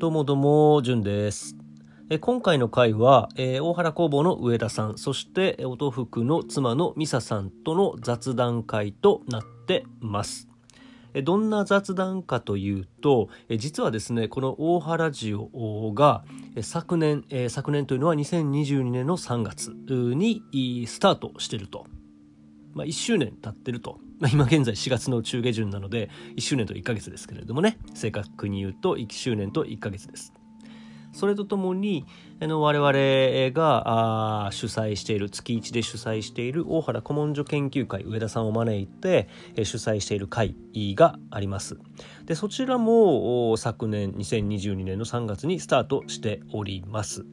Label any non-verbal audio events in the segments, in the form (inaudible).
どうもどうも、じゅんです。え今回の回は、えー大原工房の上田さん、そしてえ音福の妻の美沙さんとの雑談会となってます。えどんな雑談かというと、え実はですね、この大原ジオが昨年、えー昨年というのは2022年の3月にスタートしてると。まあ、1周年経ってると、まあ、今現在4月の中下旬なので1周年と1ヶ月ですけれどもね正確に言うと1周年と1ヶ月です。それとともにあの我々が主催している月1で主催している大原古文書研究会上田さんを招いて主催している会があります。でそちらも昨年2022年の3月にスタートしております。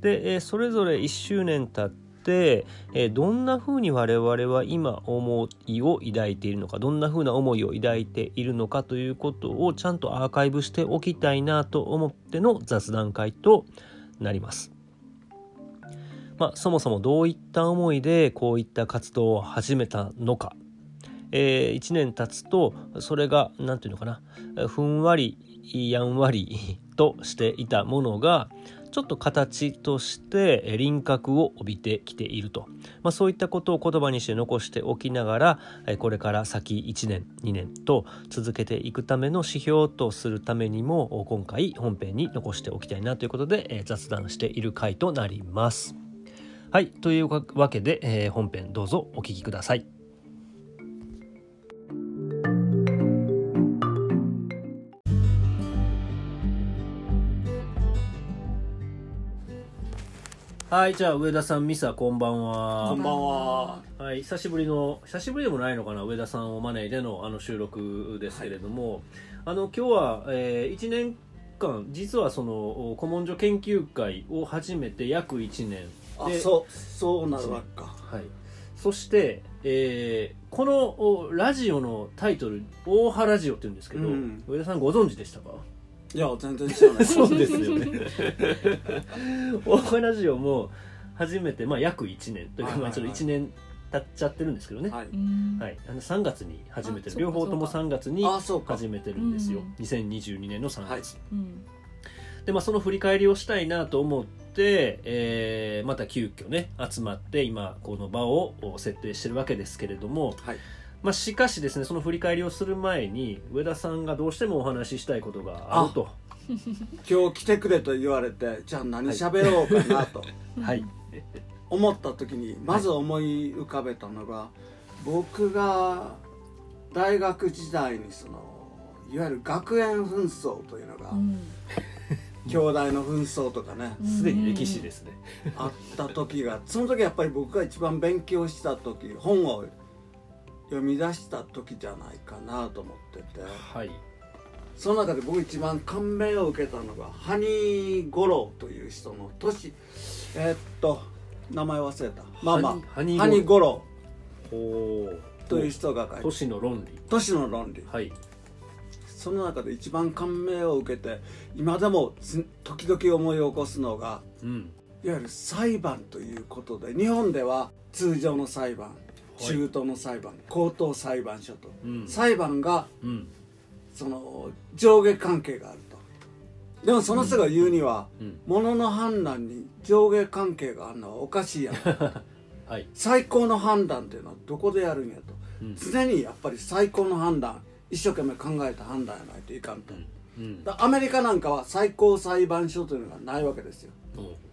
で、それぞれ1周年経って、えーどんな風に我々は今思いを抱いているのかどんな風な思いを抱いているのかということをちゃんとアーカイブしておきたいなと思っての雑談会となります。まあ、そもそもどういった思いでこういった活動を始めたのか、え1年経つとそれが何て言うのかなふんわりやんわりとしていたものがちょっと形として輪郭を帯びてきていると、まあ、そういったことを言葉にして残しておきながらこれから先1年2年と続けていくための指標とするためにも今回本編に残しておきたいなということで雑談している回となります。はいというわけで本編どうぞお聞きください。はい、じゃあ上田さん、ミサ、こんばんは。こんばんは。はい、久しぶりの久しぶりでもないのかな上田さんを招いてのあの収録ですけれども、あの今日は、え1年間実はそのお古文書研究会を始めて約1年あ、でそう、そうなるわけか。はい、そして、えーこのおラジオのタイトル「大原ラジオ」って言うんですけど、うん上田さんご存知でしたか？いや、全然知らない。(laughs) そうですよね。(laughs) 大原ラジオも初めて、まあ、約1年というか、はいはいはい。まあ、ちょっと1年経っちゃってるんですけどね、はい。はい、あの3月に始めてる。両方とも3月に。始めてるんですよ、うん2022年の3月、うん。でまあその振り返りをしたいなと思って、えーまた急遽ね集まって今この場を設定してるわけですけれども、はい。まあ、しかしですねその振り返りをする前に上田さんがどうしてもお話ししたいことがあると。今日来てくれと言われて、じゃあ何喋ろうかなと。はい。思った時に、まず思い浮かべたのが、僕が大学時代にその、いわゆる学園紛争というのが、うん。兄弟の紛争とかね、すでに歴史ですね、あった時がその時やっぱり僕が一番勉強した時本を読み出した時じゃないかなと思ってて。はい。その中で僕一番感銘を受けたのがハニー五郎という人の年えーっと名前忘れた。まあまあハニーハニーという人が書いて。都市の論理。都市の論理。はい。その中で一番感銘を受けて今でもつ時々思い起こすのがうん。いわゆる裁判ということで日本では通常の裁判。い中東の裁判、高等裁判所と、うん。裁判がうん。その上下関係があると。でもその人が言うには、うん。物の判断に上下関係があるのはおかしいやん (laughs) はい。最高の判断っていうのはどこでやるんやと、うん。常にやっぱり最高の判断一生懸命考えた判断やないといかんと、うん。だアメリカなんかは最高裁判所というのがないわけですよ。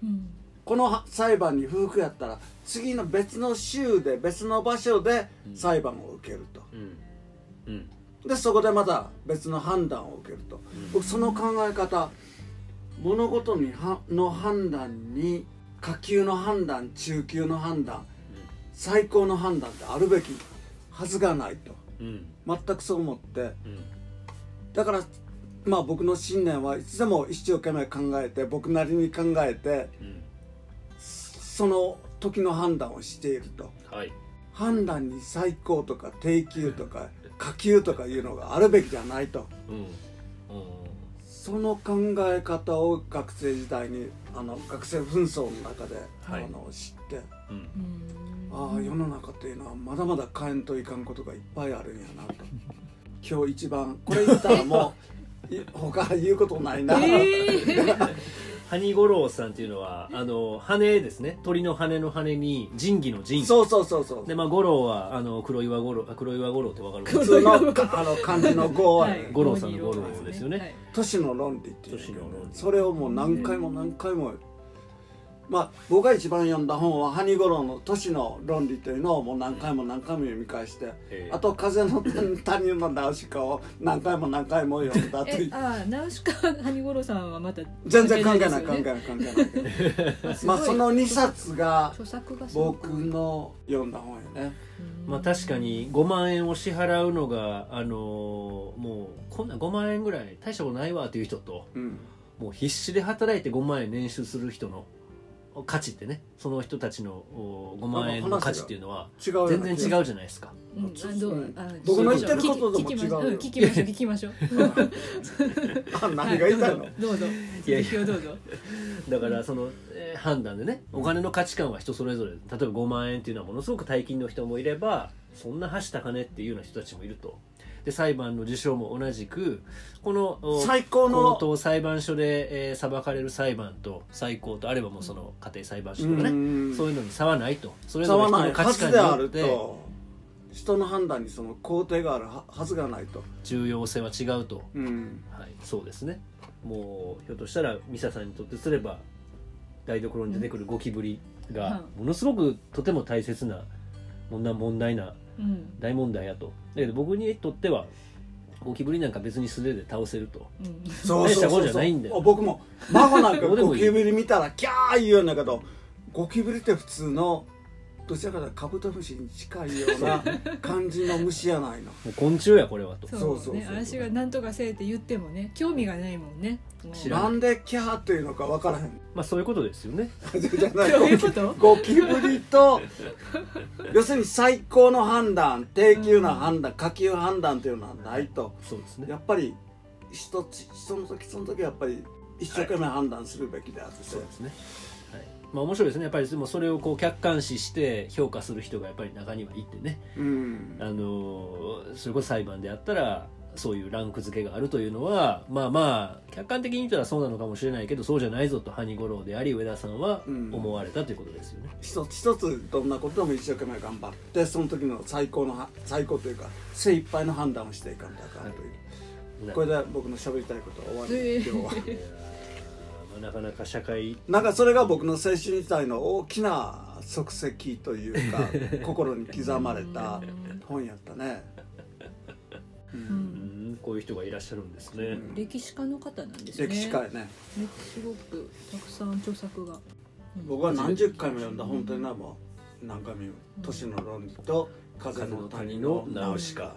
うんこのは裁判に不服やったら次の別の州で別の場所で裁判を受けると、うん。うん。でそこでまた別の判断を受けると、僕その考え方物事にはの判断に下級の判断中級の判断最高の判断ってあるべきはずがないと。うん。全くそう思って。うん。だからまあ僕の信念はいつでも一生懸命考えて僕なりに考えてうんその時の判断をしていると。はい。判断に最高とか低級とか下級とかいうのがあるべきじゃないと。うん。うん。その考え方を学生時代にあの学生紛争の中で、はい。あの知って。うん。うん。ああ世の中っていうのはまだまだ変えんといかんことがいっぱいあるんやなと。(laughs) 今日一番これ言ったらもうい他言うことないな、ハニゴロウさんっていうのはあの羽ですね。鳥の羽の羽に仁義の仁そうそうそうそう。でまあ五郎はあの黒岩五郎あ黒岩五郎ってわかる？普通のかあの漢字の語は、はい。五郎さんの五郎ですよね。はい。都市の論理っていう都市の論理。それをもう何回も何回もまあ僕が一番読んだ本は「ハニゴロウの都市の論理」というのをもう何回も何回も読み返してえーあと「風の谷のナウシカ」を何回も何回も読んだという。えあナウシカハニゴロさんはまた全然関係ない関係ない関係ない。(laughs) まあその2冊が僕の読んだ本やね。まあ確かに5万円を支払うのがあのもうこんな5万円ぐらい大したことないわっていう人とうん。もう必死で働いて5万円年収する人の価値ってねその人たちのお5万円の価値っていうのは全然違うじゃないですか。うんあどうあ僕の言ってることとも聞きましょ違うよ。ん聞きましょう聞きましょう。あ何が言いたいの、はどうぞいやいや。続きをどうぞ。だからその、えー判断でねお金の価値観は人それぞれ例えば5万円っていうのはものすごく大金の人もいればそんなはした金っていうような人たちもいるとで裁判の事象も同じくこのお最高の高等裁判所で、えー裁かれる裁判と最高とあればもうその家庭裁判所とかね、うん。そういうのに差はないと。それぞれ人差はない。の価値観はずであるによっ人の判断にその肯定があるははずがないと、重要性は違うと、うん、はい、そうですね。もうひょっとしたらミサさんにとってすれば台所に出てくるゴキブリがものすごくとても大切な問題問題なうん大問題やと。だけど僕にとってはゴキブリなんか別に素手で倒せると。うんそう大したことそうそうじゃないんだよ。あ僕も。孫なんかゴキブリ見たらキャー言うんだけどゴキブリって普通のどちらかというとカブトムシに近いような感じの虫やないの。(laughs) もう昆虫やこれはと。そうそうそうそうね私が何とかせえって言ってもね興味がないもんね。なんでキャーっていうのか分からへん。まあそういうことですよね。じゃない。どういうこと？ゴキブリと (laughs) 要するに最高の判断低級な判断下級判断っていうのはないと。そうですね。やっぱり一つその時その時やっぱり一生懸命判断するべきであって、そうですね。はいまあ面白いですね。やっぱりでもそれをこう客観視して評価する人がやっぱり中にはいてね。うん。あのそれこそ裁判であったらそういうランク付けがあるというのはまあまあ客観的に言ったらそうなのかもしれないけどそうじゃないぞとハニゴロウであり上田さんはうん。思われたということですよね、一つ一つどんなことでも一生懸命頑張ってその時の最高のは最高というか精一杯の判断をしていかんとあかんという、なこれで僕の喋りたいことは終わり、えー。今日は (laughs) なかなか社会なんかそれが僕の青春時代の大きな足跡というか (laughs) 心に刻まれた本やったね、ううん。うんんこういう人がいらっしゃるんですね、うん歴史家の方なんですね。歴史家やね。ねすごくたくさん著作が。うん僕は何十回も読んだ本というのはもう何回も読む「都市の論理」と「風の谷のナウシカ」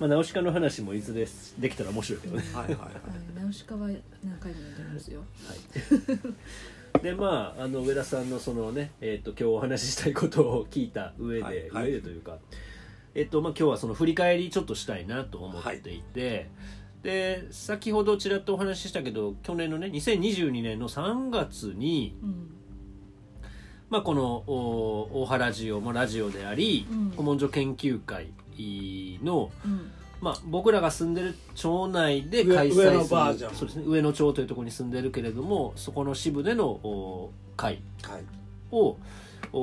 まあナウシカの話もいずれできたら面白いけどね。はいはいはい。はいナウシカは何回も読んでますよ。はい、でまああの上田さんのそのね、えー、と今日お話ししたいことを聞いた上で、はいはい。上でというか、えっとまあ、今日はその振り返りちょっとしたいなと思っていて、で先ほどちらっとお話ししたけど去年のね2022年の3月に、うん。まあ、このお大原ラジオもラジオであり、うん。古文書研究会のうん。まあ、僕らが住んでる町内で上開催する上野バージョン。そうですね、上野町というところに住んでるけれどもそこの支部でのお会。はい。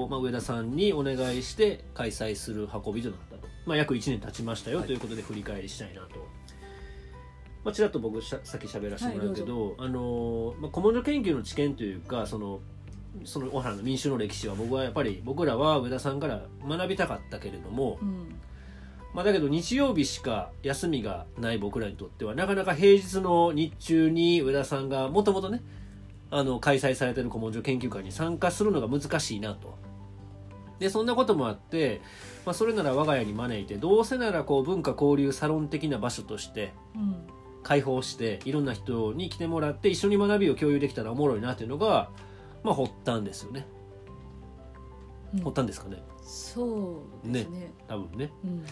まあ、上田さんにお願いして開催する運びとなったと、まあ、約1年経ちましたよはい。ということで振り返りしたいなと。まあ、ちらっと僕しゃさっき喋らせてもらうけど、あのまあ、古文書研究の知見というかそのその小原の民衆の歴史は僕はやっぱり僕らは上田さんから学びたかったけれども、うんまあ、だけど日曜日しか休みがない僕らにとってはなかなか平日の日中に上田さんがもともとねあの開催されてる古文書研究会に参加するのが難しいなと。でそんなこともあって、まあ、それなら我が家に招いてどうせならこう文化交流サロン的な場所としてうん開放していろんな人に来てもらって一緒に学びを共有できたらおもろいなっていうのが、まあ、発端ですよね。うん発端ですかねそうですね多分ね。うん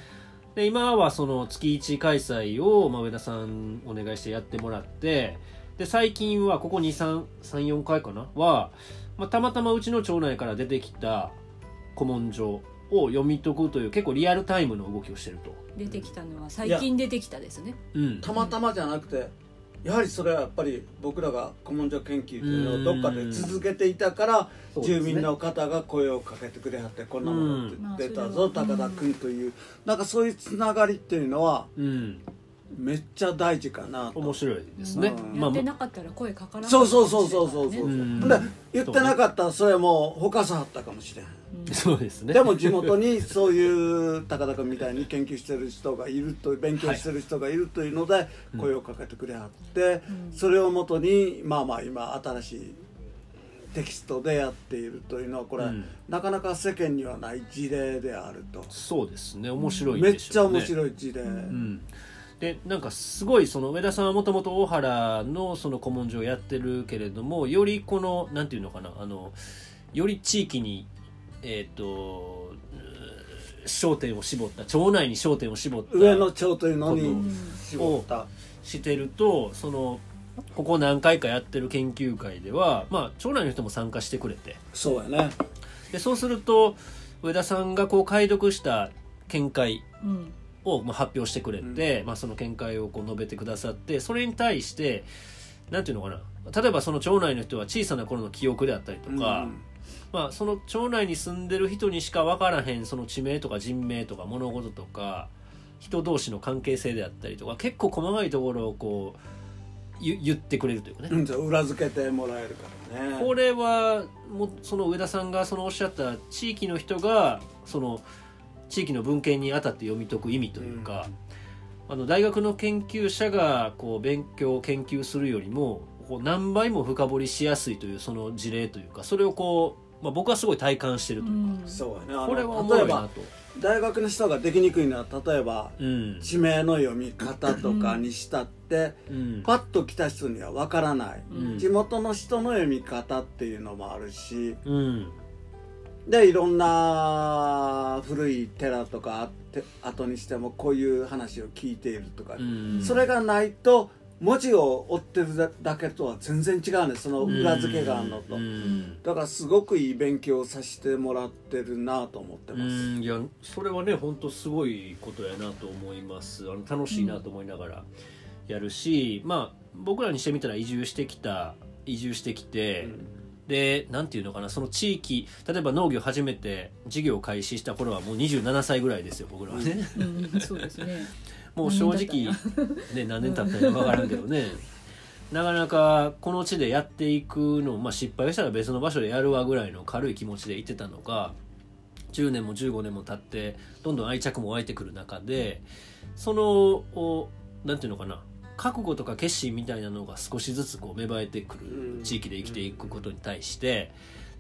で今はその月1開催を、まあ、上田さんお願いしてやってもらってで最近はここ234回かな？は、まあ、たまたまうちの町内から出てきた古文書を読み解くという結構リアルタイムの動きをしてると。出てきたのは最近出てきたですね。うん。たまたまじゃなくてやはりそれはやっぱり僕らが古文書研究というのをどっかで続けていたから住民の方が声をかけてくれはってこんなものうん出たぞ高田君という。なんかそういうつながりっていうのはうん、めっちゃ大事かなと。面白いですね。うん。ってなかったら声かからなかそうそうそうそうそうそう、う。ん。で言ってなかったらそれもうほかさはったかもしれん。そうですね。でも地元にそういう高田君みたいに研究してる人がいると勉強してる人がいるというのでうん。声をかけてくれはって、うん。それをもとにまあまあ今新しいテキストでやっているというのはこれ、うん。なかなか世間にはない事例であると、そうですね。面白いめっ。ちゃ面白い事例、うん、でなんかすごいその上田さんはもともと大原のその古文書をやってるけれどもよりこのなんていうのかなあのより地域にえっ、ー焦点を絞った町内に焦点を絞った上の町というのこにうん絞った、してるとそのここ何回かやってる研究会では、まあ、町内の人も参加してくれて。そうやね。でそうすると上田さんがこう解読した見解うんをまあ発表してくれて、まあ、その見解をこう述べてくださってそれに対してなんていうのかな。例えばその町内の人は小さな頃の記憶であったりとか、うん。まあ、その町内に住んでる人にしか分からへんその地名とか人名とか物事とか人同士の関係性であったりとか結構細かいところをこうゆ言ってくれるというかね、うん裏付けてもらえるからね。これはもうその上田さんがそのおっしゃった地域の人がその地域の文献にあたって読み解く意味というか、あの大学の研究者がこう勉強研究するよりもこう何倍も深掘りしやすいというその事例というかそれをこう、まあ、僕はすごい体感してるというか、うん。そうやね。これはおも例えば。大学の人ができにくいのは例えばうん。地名の読み方とかにしたって、うん。パッと来た人にはわからない、うん。地元の人の読み方っていうのもあるしうんでいろんな古い寺とかあって後にしてもこういう話を聞いているとか、うん。それがないと文字を追ってるだけとは全然違うねその裏付けがあるのと、うん。だからすごくいい勉強をさせてもらってるなと思ってうます、ん。いやそれはね本当すごいことやなと思います。あの楽しいなと思いながらやるし、まあ僕らにしてみたら移住してきた移住してきて、でなんていうのかなその地域例えば農業初めて事業を開始した頃はもう27歳ぐらいですよ僕らはね、うんそうですね。(laughs) もう正直ね何年経ったか分からんけどね。なかなかこの地でやっていくのを、まあ、失敗したら別の場所でやるわぐらいの軽い気持ちでいてたのが10年も15年も経ってどんどん愛着も湧いてくる中でそのおなんていうのかな覚悟とか決心みたいなのが少しずつこう芽生えてくうんる地域で生きていくことに対して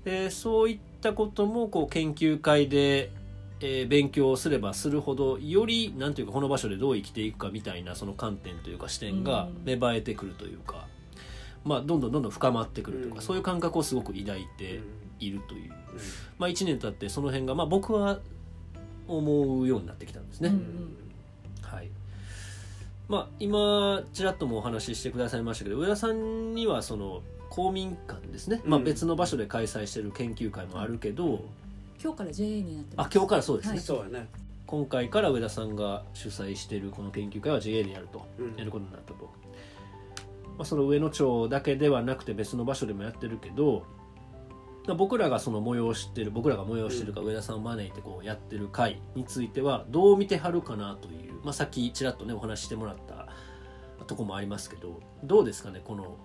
でそういったこともこう研究会で、えー勉強すればするほどよりなんていうかこの場所でどう生きていくかみたいなその観点というか視点がうん。芽生えてくるというか、まあ、どんどんどんどん深まってくるというか、うん。そういう感覚をすごく抱いているという、まあ、1年経ってその辺が、まあ、僕は思うようになってきたんですね。はいまあ、今ちらっともお話ししてくださいましたけど上田さんにはその公民館ですね、まあ、うん。別の場所で開催してる研究会もあるけど、今日から JA になってます。あ今日からそうですね、はい。そうやね、今回から上田さんが主催しているこの研究会は JA でやると、うん。やることになったと、まあ、その上野町だけではなくて別の場所でもやってるけどまあ僕らがその催してる僕らが催してるか上田さんを招いてこうやってる会についてはどう見てはるかなという、まあ、さっきちらっとねお話ししてもらったとこもありますけどどうですかねこの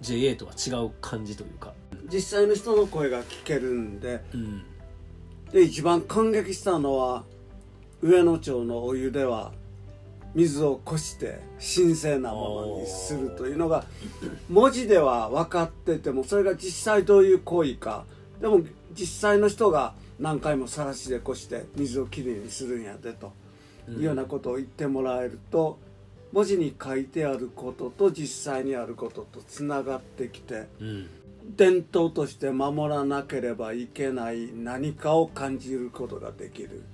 JA とは違う感じというか。実際の人の声が聞けるんでうんで一番感激したのは上野町のお湯では水をこして神聖なものにするというのが文字では分かっててもそれが実際どういう行為かでも実際の人が何回もさらしでこして水をきれいにするんやでというようなことを言ってもらえると文字に書いてあることと実際にあることとつながってきてうん。伝統として守らなければいけない何かを感じることができる。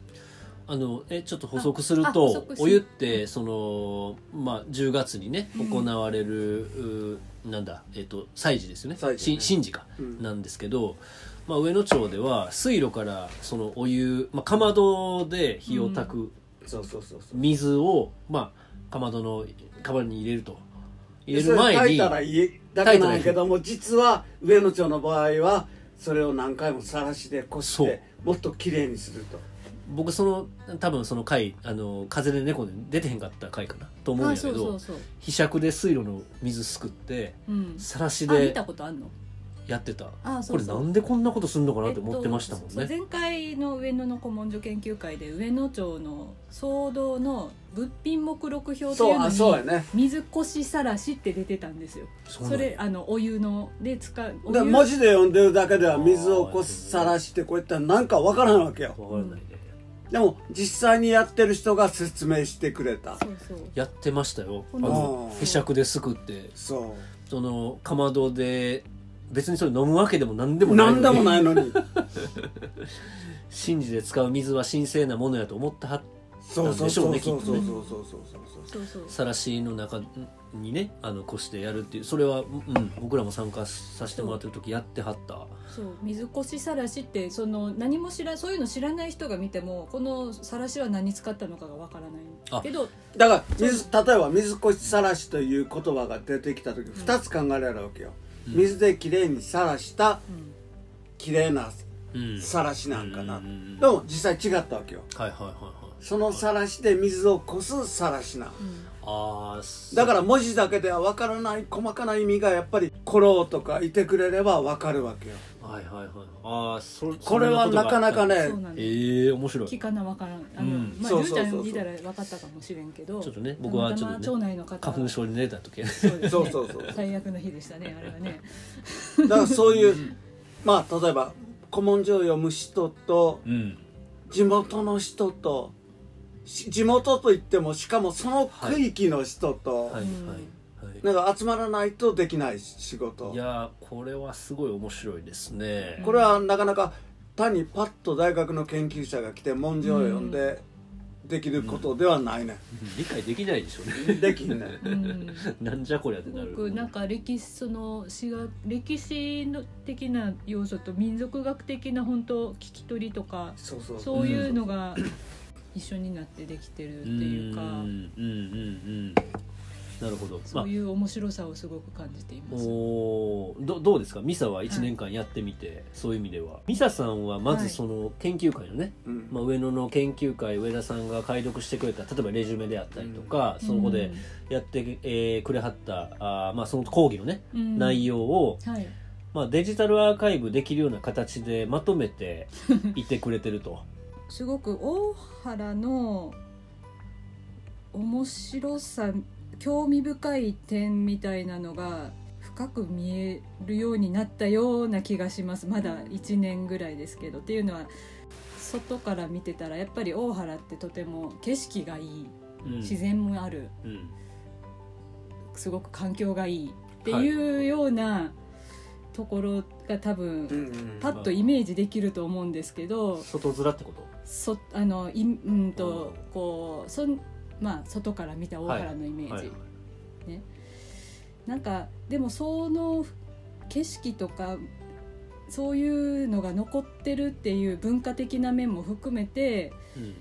あのえちょっと補足するあとお湯ってその、まあ、10月にねうん行われる、うなんだ、えっと祭事ですよね。祭事ね。し神事か、うん。なんですけどまあ、上野町では水路からそのお湯、まあ、かまどで火を焚く水を、まあ、かまどのカバンに入れると。入れる前に炊いたらいいだけなんやけども実は上野町の場合はそれを何回もさらしでこしてもっときれいにすると。僕その多分その回あの風で猫で出てへんかった回かなと思うんあやけどそうそうそう。ひしゃくで水路の水すくってうん。さらしあ見でたことあんの？やってた。あそうそう。これなんでこんなことすんのかなって思ってましたもんね、えっと前回の上野の古文書研究会で上野町の騒動の物品目録表っていそうのにそうやね。水越さらしって出てたんですよ。それあのお湯ので使うおで湯。文字で読んでるだけでは水をこすさらしてこういったらなんかわからんわけよ。でも実際にやってる人が説明してくれた。やってましたよ。あのへしゃくですくって。そう。そのかまどで別にそれ飲むわけでも何でもない何でもないいのに。神事で使う水は神聖なものやと思ってはっそうそうそうそうそうそうそうそうそうそうそう。さらしの中にねあのこしてやるっていうそれは、うん、僕らも参加させてもらってる時やってはった。そう水越さらしってその何も知らそういうの知らない人が見てもこのさらしは何使ったのかがわからないけど。だから水例えば水越しさらしという言葉が出てきた時2つ考えられるわけよ、水できれいにさらしたうん。きれいなうんさらしなんかな、でも実際違ったわけよ。はいはいはいはい。そのさらしで水をこすさらしな。ああだから文字だけでは分からない細かな意味がやっぱりコローとかいてくれれば分かるわけよはいはいはい。ああそこれはなかなかそうねなんです。ええ面白い。聞かなわからん。あの、うん。まあそうそうちゃん見たら分かったかもしれんけどちょっとね僕はちょっとねたまたま町内の方花粉症に出た時そうでそうそうそう最悪の日でしたねあれはね。だからそういうまあ例えば古文書を読む人とうん。地元の人とし地元といってもしかもその区域の人と、はいはい。はいなんか集まらないとできない仕事。いやーこれはすごい面白いですね。これはなかなか単にパッと大学の研究者が来て文字を読んでできることではないね、理解できないでしょうね。できんね。うん。(laughs) なんじゃこりゃってなる。僕なんか歴史その史学歴史の的な要素と民族学的な本当聞き取りとかそうそう。そういうのが一緒になってできてるっていうか。うんうんうんうんなるほど。そういう面白さをすごく感じています。おー。どどうですか？ミサは1年間やってみて、そういう意味では。ミサさんはまはいずその研究会のね、うん。まあ、上野の研究会上田さんが解読してくれた例えばレジュメであったりとか、そこでやって、えーくれはったあー、まあ、その講義のね、うん。内容を、はい。まあ、デジタルアーカイブできるような形でまとめて (laughs) いてくれてると。すごく大原の面白さ興味深い点みたいなのが深く見えるようになったような気がします。まだ1年ぐらいですけど。っていうのは外から見てたらやっぱり大原ってとても景色がいい。うん。自然もある。うん。すごく環境がいい。っていうようなところが多分うんうん。パッとイメージできると思うんですけど外面ってこと？そあのいうんとこうそんまあ外から見た大原のイメージ、はいなんかでもその景色とかそういうのが残ってるっていう文化的な面も含めてうん。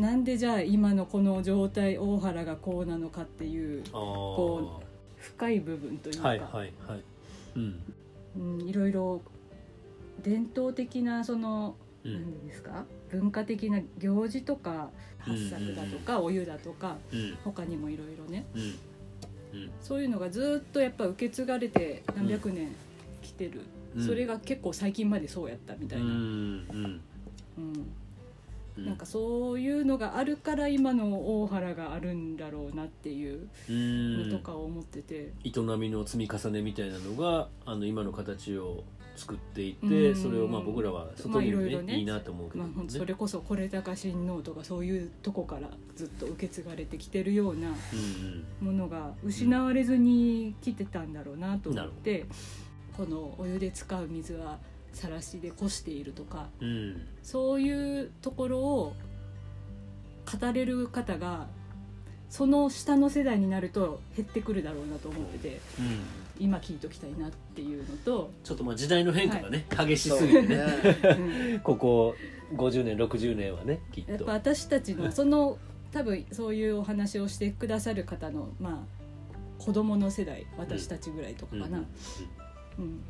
なんでじゃあ今のこの状態大原がこうなのかっていうこ深い部分というか、はいはいはい。うん。うん、いろいろ伝統的なそのうん。何ですか？文化的な行事とか八作だとかお湯だとかうん。他にもいろいろねそういうのがずっとやっぱ受け継がれて何百年来てる、うん。それが結構最近までそうやったみたいな、うん。なんかそういうのがあるから今の大原があるんだろうなっていううん。のとかを思ってて、営みの積み重ねみたいなのがあの今の形を作っていて、うん。それをまあ僕らは外見で、ねまあいろいろね。いいなと思うけど、まあ、ねほんとそれこそ是高親王とかそういうとこからずっと受け継がれてきてるようなうんものが失われずに来てたんだろうなと思って、このお湯で使う水はさらしでこしているとかうんうんそういうところを語れる方がその下の世代になると減ってくるだろうなと思っててうん今聞いときたいなっていうのと、ちょっとまあ時代の変化がね、激しすぎてね。うんここ50年60年はねきっと。やっぱ私たちのその多分そういうお話をしてくださる方のまあ子供の世代私たちぐらいとかかな、うん。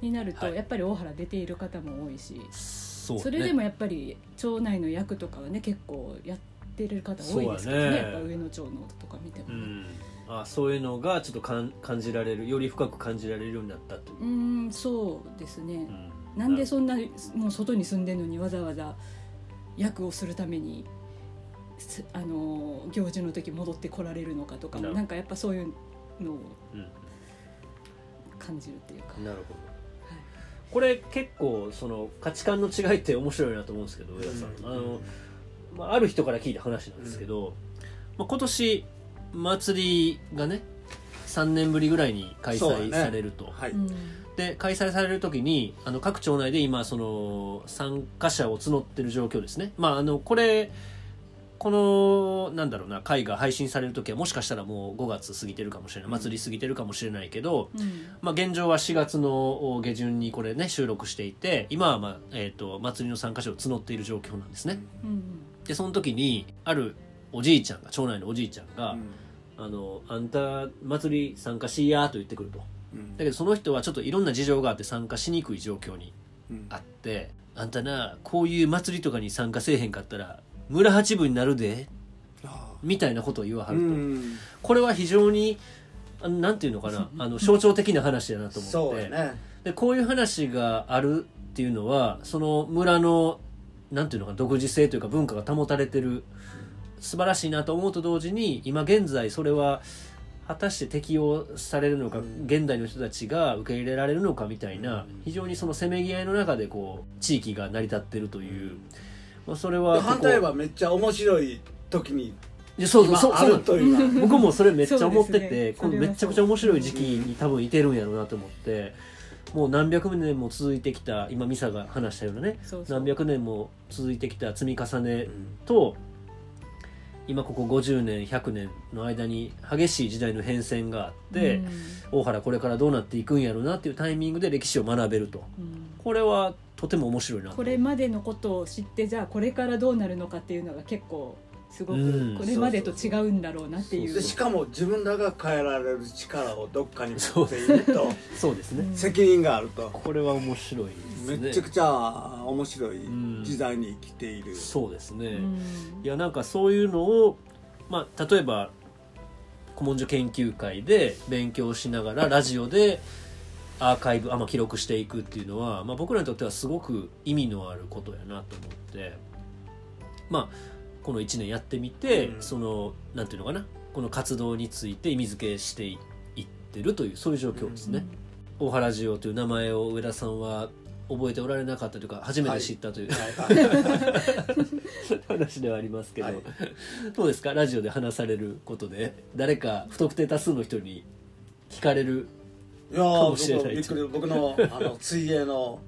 になると、はい。やっぱり大原出ている方も多いし、それでもやっぱり町内の役とかはね結構やってる方多いですからね。ね。やっぱ上野町のとか見ても。ね。うんあそういうのがちょっとかん感じられるより深く感じられるようになったという。う、んそうですね、うん。なんでそんなもう外に住んでるのにわざわざ役をするためにすあの行事の時戻ってこられるのかとかもなんかやっぱそういうのをうん感じるっていうか、なるほど。はいこれ結構その価値観の違いって面白いなと思うんですけど上田さん、うんあのまあ、ある人から聞いた話なんですけど、まあ、今年祭りがね3年ぶりぐらいに開催されると、はい、うん。で開催される時にあの各町内で今その参加者を募ってる状況ですね。まああのこれこのなんだろうな回が配信される時はもしかしたらもう5月過ぎてるかもしれない祭り過ぎてるかもしれないけど、うん。まあ、現状は4月の下旬にこれね収録していて今は、まあえー、と祭りの参加者を募っている状況なんですね。うん。でその時にあるおじいちゃんが町内のおじいちゃんがうん「あのあんた祭り参加しいや」と言ってくると。うん。だけどその人はちょっといろんな事情があって参加しにくい状況にうん。あって「あんたなこういう祭りとかに参加せえへんかったら村八分になるで」あみたいなことを言わはーると、うん。これは非常になんていうのかなあの象徴的な話だなと思って。ね。でこういう話があるっていうのはその村のなんていうのかな独自性というか文化が保たれてる素晴らしいなと思うと同時に今現在それは果たして適用されるのか、うん。現代の人たちが受け入れられるのかみたいな、うん。非常にそのせめぎ合いの中でこう地域が成り立ってるという、まあ、それはでここ。反対はめっちゃ面白い時にそうそうそうそう。という僕もそれめっちゃ思ってて、ね。このめっちゃくちゃ面白い時期に多分いてるんやろうなと思ってもう何百年も続いてきた今ミサが話したようなねそうそう。何百年も続いてきた積み重ねうん。と今ここ50年100年の間に激しい時代の変遷があって、うん。大原これからどうなっていくんやろうなっていうタイミングで歴史を学べると。うん。これはとても面白いなと。これまでのことを知ってじゃあこれからどうなるのかっていうのが結構すごうん。くこれまでと違うんだろうなっていう。でしかも自分らが変えられる力をどっかに持っていると。そうですね、うん責任があると。これは面白い。ですね。めっちゃくちゃ面白い時代に生きている。そうですね、うん。いやなんかそういうのを、まあ、例えば古文書研究会で勉強しながらラジオでアーカイブあ、まあ、記録していくっていうのは、まあ、僕らにとってはすごく意味のあることやなと思って。まあこの1年やってみて、うん。そのなんていうのかな？この活動について意味付けしていってるというそういう状況ですね。大原ラジオという名前を上田さんは覚えておられなかったというか初めて知ったという、話ではありますけど、はい。どうですか？ラジオで話されることで誰か不特定多数の人に聞かれるいやかもしれないー僕びっくり。僕のあの (laughs) 水泳の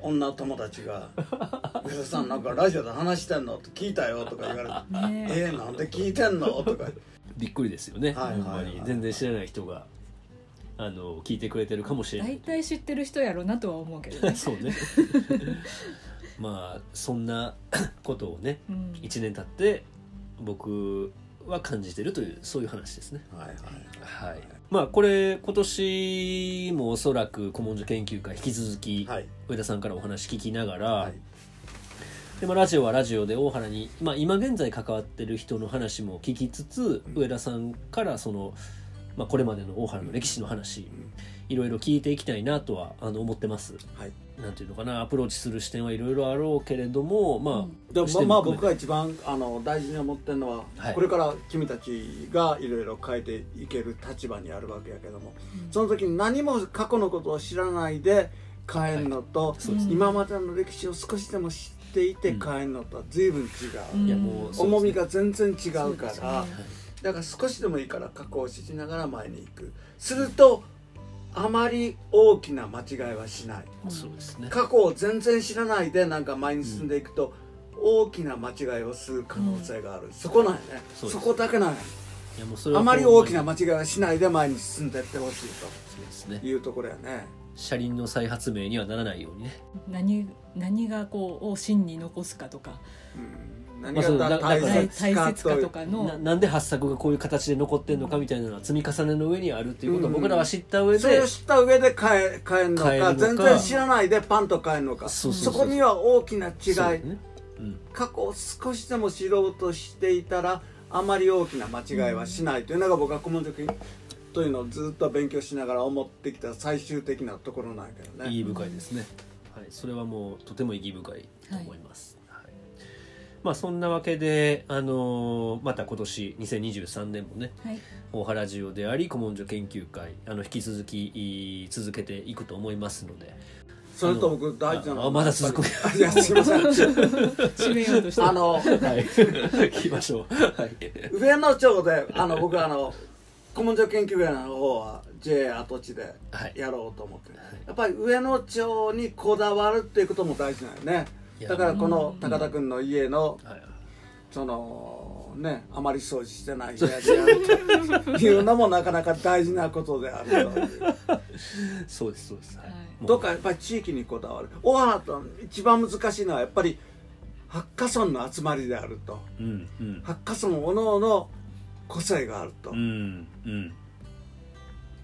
女友達が「上田さんなんかラジオで話してんの?」って聞いたよとか言われて「ねえ。ー、なんで聞いてんの?」とか。びっくりですよね、はい全然知らない人があの聞いてくれてるかもしれない。大体知ってる人やろうなとは思うけどね、(laughs) そうね。まあそんなことをねうん。1年経って僕は感じてるというそういう話ですね。はいはいはいまあこれ今年もおそらく古文書研究会引き続きはい。上田さんからお話聞きながら、はい。でもラジオはラジオで大原に、まあ、今現在関わってる人の話も聞きつつ、うん。上田さんからその、まあ、これまでの大原の歴史の話、いろいろ聞いていきたいなとはあの思ってます。はい。なんていうのかなアプローチする視点はいろいろあろうけれどもまあ、うんでもまあ僕が一番あの大事に思ってるのは、はい。これから君たちがいろいろ変えていける立場にあるわけやけども、その時に何も過去のことを知らないで変えるのと、そうですね今までの歴史を少しでも知っていてうん変えるのとは随分違う、うんい。やもう重みが全然違うからだから少しでもいいから過去を知りながら前に行く。するとあまり大きな間違いはしない。そうですね。過去を全然知らないでなんか前に進んでいくと、大きな間違いをする可能性がある、そこなんやね。そこだけなんや。いやもうそれはあまり大きな間違いはしないで前に進んでいってほしいそうですね。というところやね。車輪の再発明にはならないようにね。何何がこうを真に残すかとか。うん何まあそうだが大だから大切か大切かととかの。ななんで発作がこういう形で残ってんのかみたいなのは積み重ねの上にあるっていうことを僕らは知った上でそれを知った上で変え変えるのか変えるのか。全然知らないでパンと変えるのか。そうそうそうこには大きな違い、ね。うん。過去を少しでも知ろうとしていたらあまり大きな間違いはしないというのが僕は顧問塾というのをずっと勉強しながら思ってきた最終的なところなんやけどね。意義深いですね、はい、それはもうとても意義深いと思います、はいまあそんなわけで、あのーまた今年2023年もねはい。大原ジオであり古文書研究会あの引き続きい続けていくと思いますので。それと僕大事なのはあまだ続く。いやすいません。(laughs) 締めようとしてあのはい。(laughs) 聞きましょう。はい。上野町であの僕はあの古文書研究会の方は JA 跡地ではい。やろうと思ってる、い。やっぱり上野町にこだわるっていうことも大事なんよねだからこのうん。高田君の家のはいそのねあまり掃除してない部屋でやるというのもなかなか大事なことであるという。そうですそうです、はい。どっかやっぱり地域にこだわる。大原と一番難しいのはやっぱり八家村の集まりであると。うんうん。八家村おのおの個性があると、うんうん。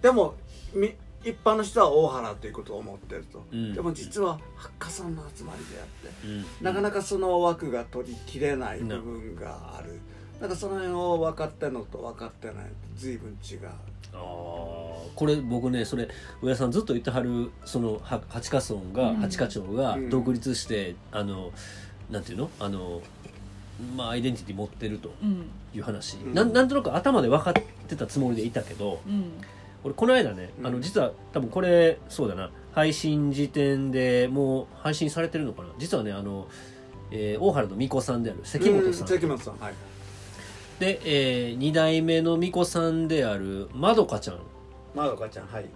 でもみ一般の人は大原ということを思ってると、うん。でも実は八家村の集まりであってうん。なかなかその枠が取りきれない部分がある。だからその辺を分かってるのと分かってないのと随分違う。あー。これ僕ねそれ上田さんずっと言ってはるそのは八家村が、うん。八家町がうん。独立して、あのなんていうの？あのまあアイデンティティ持ってるとうん。いう話、うん。なんなんとなく頭で分かってたつもりでいたけどうん俺この間ね、うん。あの実は多分これそうだな。配信時点でもう配信されてるのかな。実はねあの、えー大原の巫女さんである関本さん、うん関本さんはい。で、え2代目の巫女さんであるまどかちゃん。まどかちゃんはい。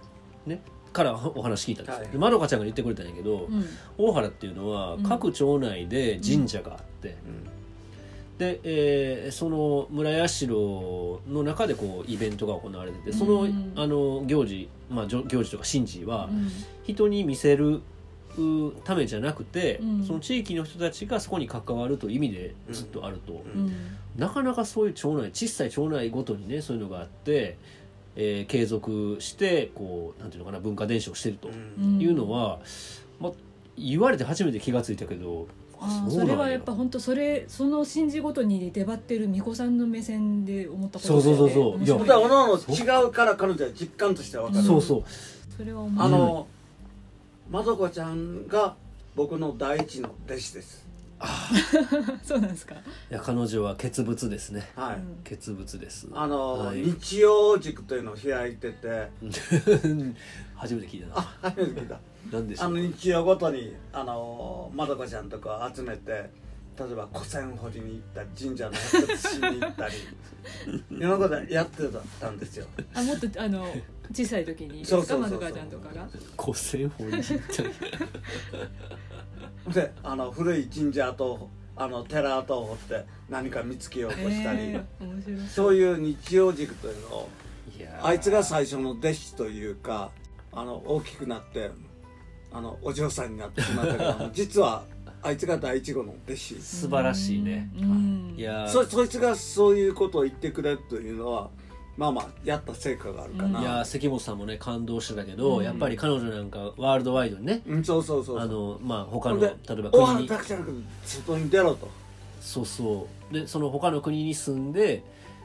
ね、からお話聞いたんですよ、はい。でまどかちゃんが言ってくれたんやけど、うん。大原っていうのはうん。各町内で神社があって、で、えーその村社の中でこうイベントが行われててその,、うんあの行事、まあ、行事とか神事はうん。人に見せるうためじゃなくて、うん。その地域の人たちがそこに関わるという意味でずっとあると、うん。うん。なかなかそういう町内小さい町内ごとにねそういうのがあって、えー継続してこうなんていうのかな文化伝承してると。うん。いうのは、まあ、言われて初めて気がついたけどあーそそれはやっぱ本当それその神事ごとに出張ってる巫女さんの目線で思ったことそうそうそうそう。い。やだからおのおの違うから彼女は実感としては分かる、そうそう。それは面白い。あの、まどこちゃんが僕の第一の弟子です (laughs) そうなんですか？いや彼女は傑物ですね。はい、うん傑物です。あの、はい。日曜塾というのを開いてて。(laughs) 初めて聞いたな。あ初めて聞いた。何でしょう？あの日曜ごとにあのまどかちゃんとか集めて例えば古銭掘りに行ったり神社の発掘しに行ったり (laughs) いろんなことやってたんですよ。あもっとあの小さい時にですそうそうそうそう。かまどかちゃんとかが？古銭掘りに行ったりであの古い神社とあの寺跡を掘って何か見つけようとしたり、えー面白いそういう日曜塾というのをあいつが最初の弟子というかあの大きくなってあのお嬢さんになってしまったけど (laughs) 実はあいつが第一号の弟子。素晴らしいね。うん。いやー。そそいつがそういうことを言ってくれるというのはまあまあやった成果があるかな、いやー関本さんもね感動してたけど、うん。やっぱり彼女なんかワールドワイドにねうん、そうそうそうそう。あのまあ他の例えば大国に。原だけじゃなくて外に出ろと。そうそう。でその他の国に住んで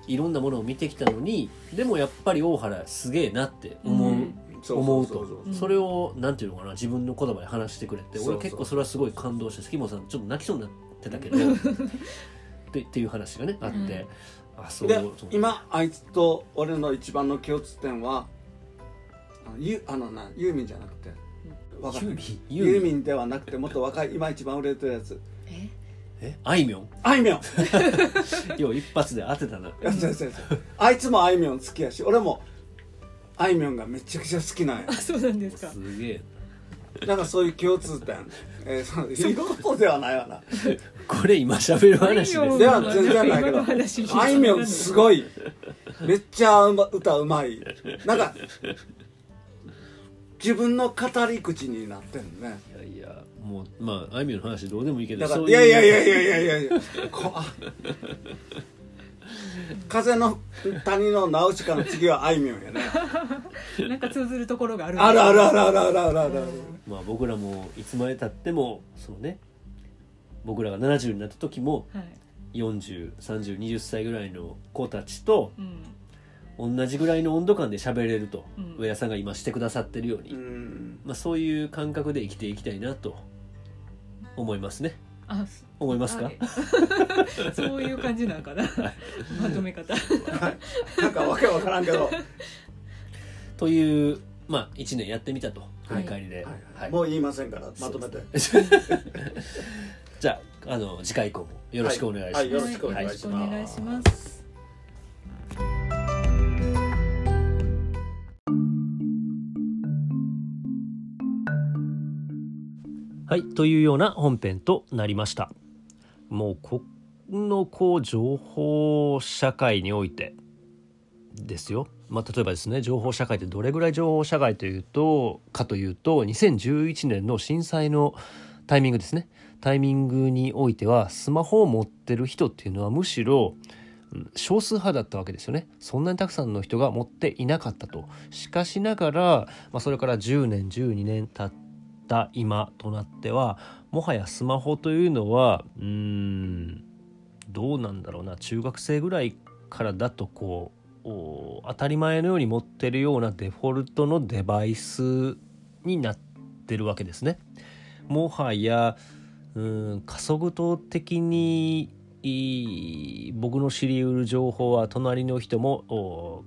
いろんなものを見てきたのにでもやっぱり大原すげえなって思う、うん。そう思うと。そうそううんそれをなんていうのかな自分の言葉で話してくれてそうそう。俺結構それはすごい感動して関本さんちょっと泣きそうになってたけど。ってっていう話がねあって、あそうでそう今あいつと俺の一番の共通点はあのゆあのなユーミンじゃなくてユーミン？ユーミン？ではなくてもっと若い今一番売れてるやつ。え？え？あいみょん？あいみょん。(laughs) よう一発で当てたな。やつやつやつあいつもあいみょん好きやし俺もあいみょんがめちゃくちゃ好きなんや。あそうなんですか。すげえなんかそういう共通点。えー、そういう。ことではないわな。これ今喋る話です。では全然ないけど。話あいみょんすごい。めっちゃうま歌うまい。なんか自分の語り口になってんね。いやいやもうまああいみょんの話どうでもいいけどだからそういやいやいやいやいやいやいやこあ風の谷のナウシカの次はあいみょんやねなんか通ずるところがあるあるあるあるあるあるあるあるまあ僕らもいつまでたってもそのね僕らが70になった時もはい403020歳ぐらいの子たちとうん同じぐらいの温度感で喋れると、うん上田さんが今してくださってるように、うんまあ、そういう感覚で生きていきたいなと思いますねあ思いますか？はい。(laughs) そういう感じなんかな。まとめ方。なんかわけわからんけど。というまあ1年やってみたと。振はい。り返りで、もう言いませんからまとめて。(laughs) じゃああの次回以降もよろしくお願いします、よろしくお願いしますはい、というような本編となりました。もうこのこう情報社会においてですよ。まあ、例えばですね情報社会ってどれぐらい情報社会というとかというと2011年の震災のタイミングですねタイミングにおいてはスマホを持ってる人っていうのはむしろ少数派だったわけですよねそんなにたくさんの人が持っていなかったとしかしながら、まあ、それから10年12年経った今となってはもはやスマホというのはうーんどうなんだろうな中学生ぐらいからだとこう当たり前のように持ってるようなデフォルトのデバイスになってるわけですね。もはやうん加速度的に僕の知りうる情報は隣の人も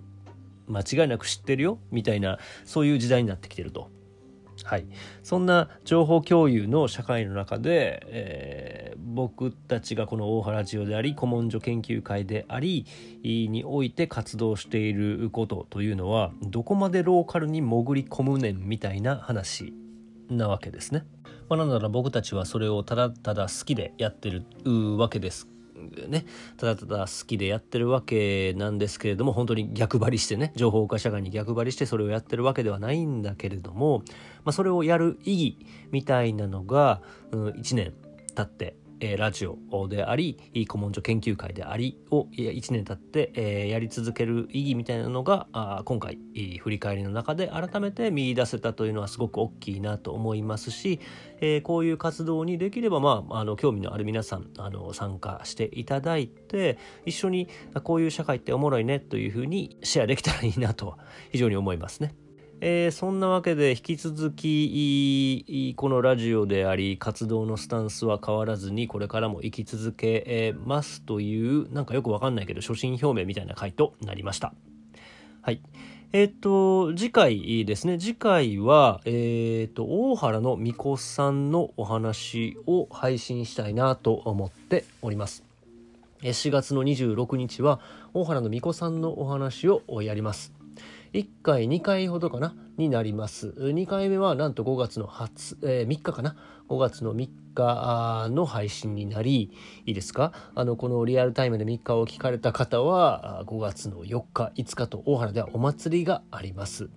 間違いなく知ってるよみたいなそういう時代になってきてると。はい、そんな情報共有の社会の中で、えー僕たちがこの大原ジオであり古文書研究会でありにおいて活動していることというのはどこまでローカルに潜り込むねんみたいな話なわけですね。まあ、なんなら僕たちはそれをただただ好きでやってるわけです。ね、ただただ好きでやってるわけなんですけれども本当に逆張りしてね情報化社会に逆張りしてそれをやってるわけではないんだけれども、まあ、それをやる意義みたいなのが、うん、1年経って、えラジオであり古文書研究会でありを1年経って、えやり続ける意義みたいなのがあ今回、振り返りの中で改めて見出せたというのはすごく大きいなと思いますし、えこういう活動にできれば、まあ、あの興味のある皆さんあの参加していただいて一緒にこういう社会っておもろいねというふうにシェアできたらいいなと非常に思いますね。えーそんなわけで引き続きこのラジオであり活動のスタンスは変わらずにこれからも生き続けますというなんかよくわかんないけど所信表明みたいな回となりました。はい。えっ、と、次回ですね。次回は、えっ、と、大原の巫女さんのお話を配信したいなと思っております。4月の26日は、大原の巫女さんのお話をやります。1回2回ほどかな？になります。2回目はなんと5月の初、えー3日かな？5月の3日の配信になりいいですか？あのこのリアルタイムで3日を聞かれた方は5月の4日5日と大原ではお祭りがあります、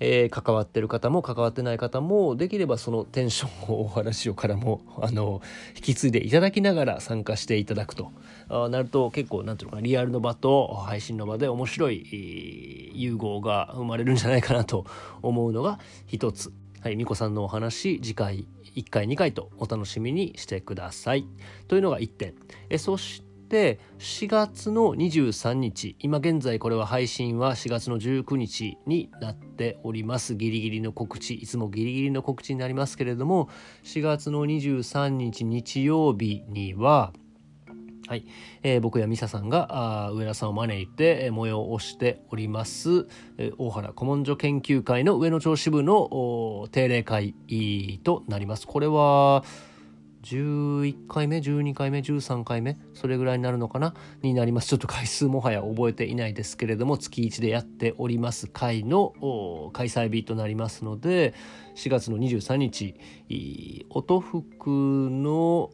えー関わってる方も関わってない方もできればそのテンションをお話をからも (laughs) あの引き継いでいただきながら参加していただくとあなると結構なんていうのかリアルの場と配信の場で面白い融合が生まれるんじゃないかなと思うのが一つ。はい、美子さんのお話次回1回2回とお楽しみにしてください。というのが1点。えそしてて4月の23日今現在これは配信は4月の19日になっております。ギリギリの告知いつもギリギリの告知になりますけれども4月の23日日曜日にははい、えー僕やミサさんがあ上田さんを招いて、えー催しております、えー大原古文書研究会の上野町支部の定例会となります。これは11回目12回目13回目それぐらいになるのかな？になります。ちょっと回数もはや覚えていないですけれども月1でやっております回の開催日となりますので4月の23日音福の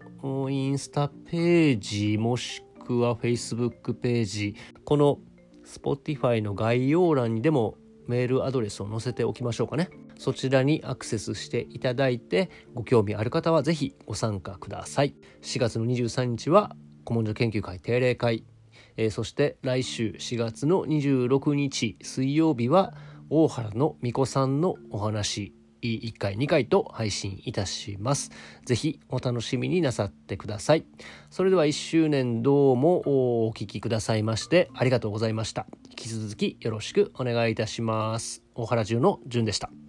インスタページもしくは Facebook ページこの Spotify の概要欄にでもメールアドレスを載せておきましょうかね。そちらにアクセスしていただいてご興味ある方はぜひご参加ください4月の23日は古文書研究会定例会、えー、そして来週4月の26日水曜日は大原の巫女さんのお話1回2回と配信いたします。ぜひお楽しみになさってください。それでは1周年どうもお聴きくださいましてありがとうございました。引き続きよろしくお願いいたします。大原中の順でした。